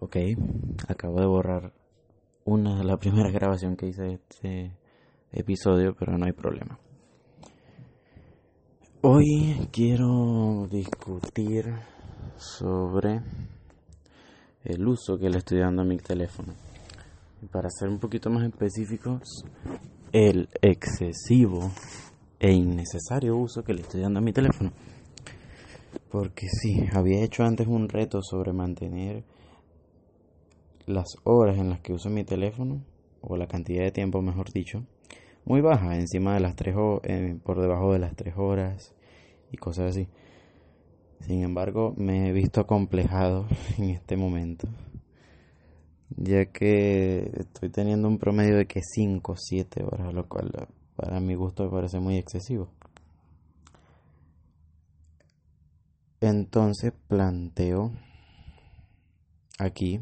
Ok, acabo de borrar una de la primera grabación que hice de este episodio, pero no hay problema. Hoy quiero discutir sobre el uso que le estoy dando a mi teléfono. Para ser un poquito más específicos, el excesivo e innecesario uso que le estoy dando a mi teléfono. Porque sí, había hecho antes un reto sobre mantener las horas en las que uso mi teléfono, o la cantidad de tiempo, mejor dicho, muy baja, encima de las tres eh, por debajo de las tres horas y cosas así. Sin embargo, me he visto acomplejado en este momento, ya que estoy teniendo un promedio de que 5 o 7 horas, lo cual para mi gusto me parece muy excesivo. Entonces planteo aquí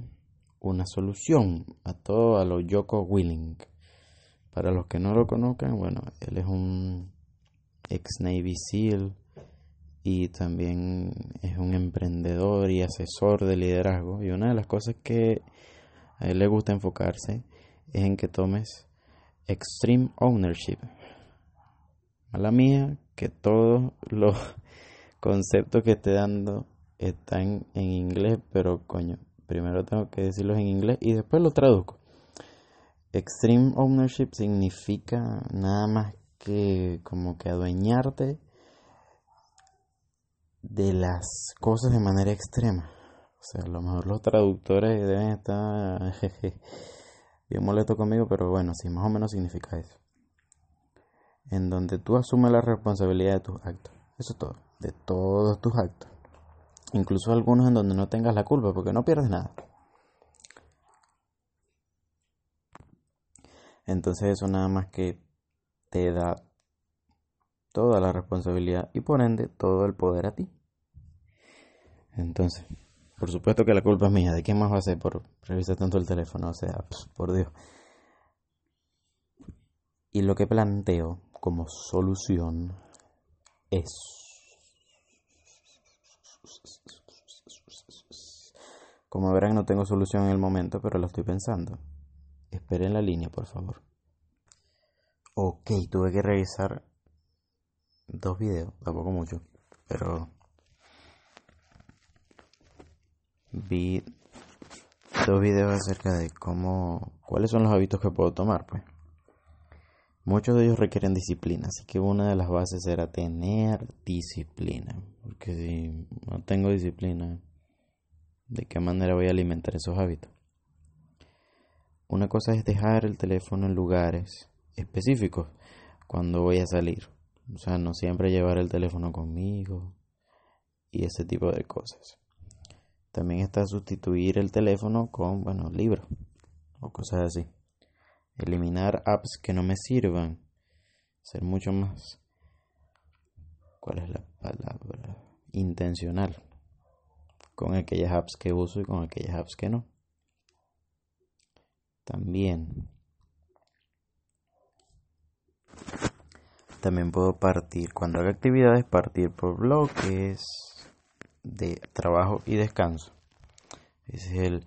una solución a todo a lo Yoko Willing. Para los que no lo conozcan, bueno, él es un ex Navy SEAL y también es un emprendedor y asesor de liderazgo. Y una de las cosas que a él le gusta enfocarse es en que tomes extreme ownership. A la mía, que todos los conceptos que esté dando están en inglés, pero coño, primero tengo que decirlos en inglés y después los traduzco. Extreme ownership significa nada más que como que adueñarte de las cosas de manera extrema. O sea, a lo mejor los traductores deben estar bien molestos conmigo, pero bueno, sí, más o menos significa eso. En donde tú asumes la responsabilidad de tus actos. Eso es todo, de todos tus actos incluso algunos en donde no tengas la culpa, porque no pierdes nada. Entonces eso nada más que te da toda la responsabilidad y por ende todo el poder a ti. Entonces, por supuesto que la culpa es mía. ¿De quién más va a ser por revisar tanto el teléfono? O sea, por Dios. Y lo que planteo como solución es como verán no tengo solución en el momento, pero lo estoy pensando. Esperen la línea, por favor. Ok, tuve que revisar dos videos, tampoco mucho, pero vi dos videos acerca de cómo, cuáles son los hábitos que puedo tomar, pues. Muchos de ellos requieren disciplina, así que una de las bases era tener disciplina, porque si no tengo disciplina, ¿de qué manera voy a alimentar esos hábitos? Una cosa es dejar el teléfono en lugares específicos cuando voy a salir, o sea, no siempre llevar el teléfono conmigo y ese tipo de cosas. También está sustituir el teléfono con, bueno, libros o cosas así eliminar apps que no me sirvan, ser mucho más, ¿cuál es la palabra? Intencional con aquellas apps que uso y con aquellas apps que no. También también puedo partir cuando haga actividades partir por bloques de trabajo y descanso. Ese es el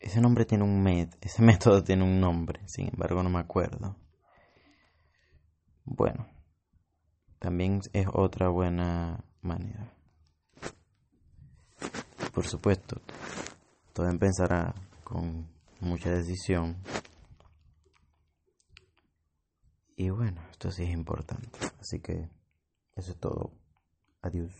ese nombre tiene un método, ese método tiene un nombre, sin embargo no me acuerdo. Bueno, también es otra buena manera. Por supuesto, todo empezará con mucha decisión. Y bueno, esto sí es importante. Así que eso es todo. Adiós.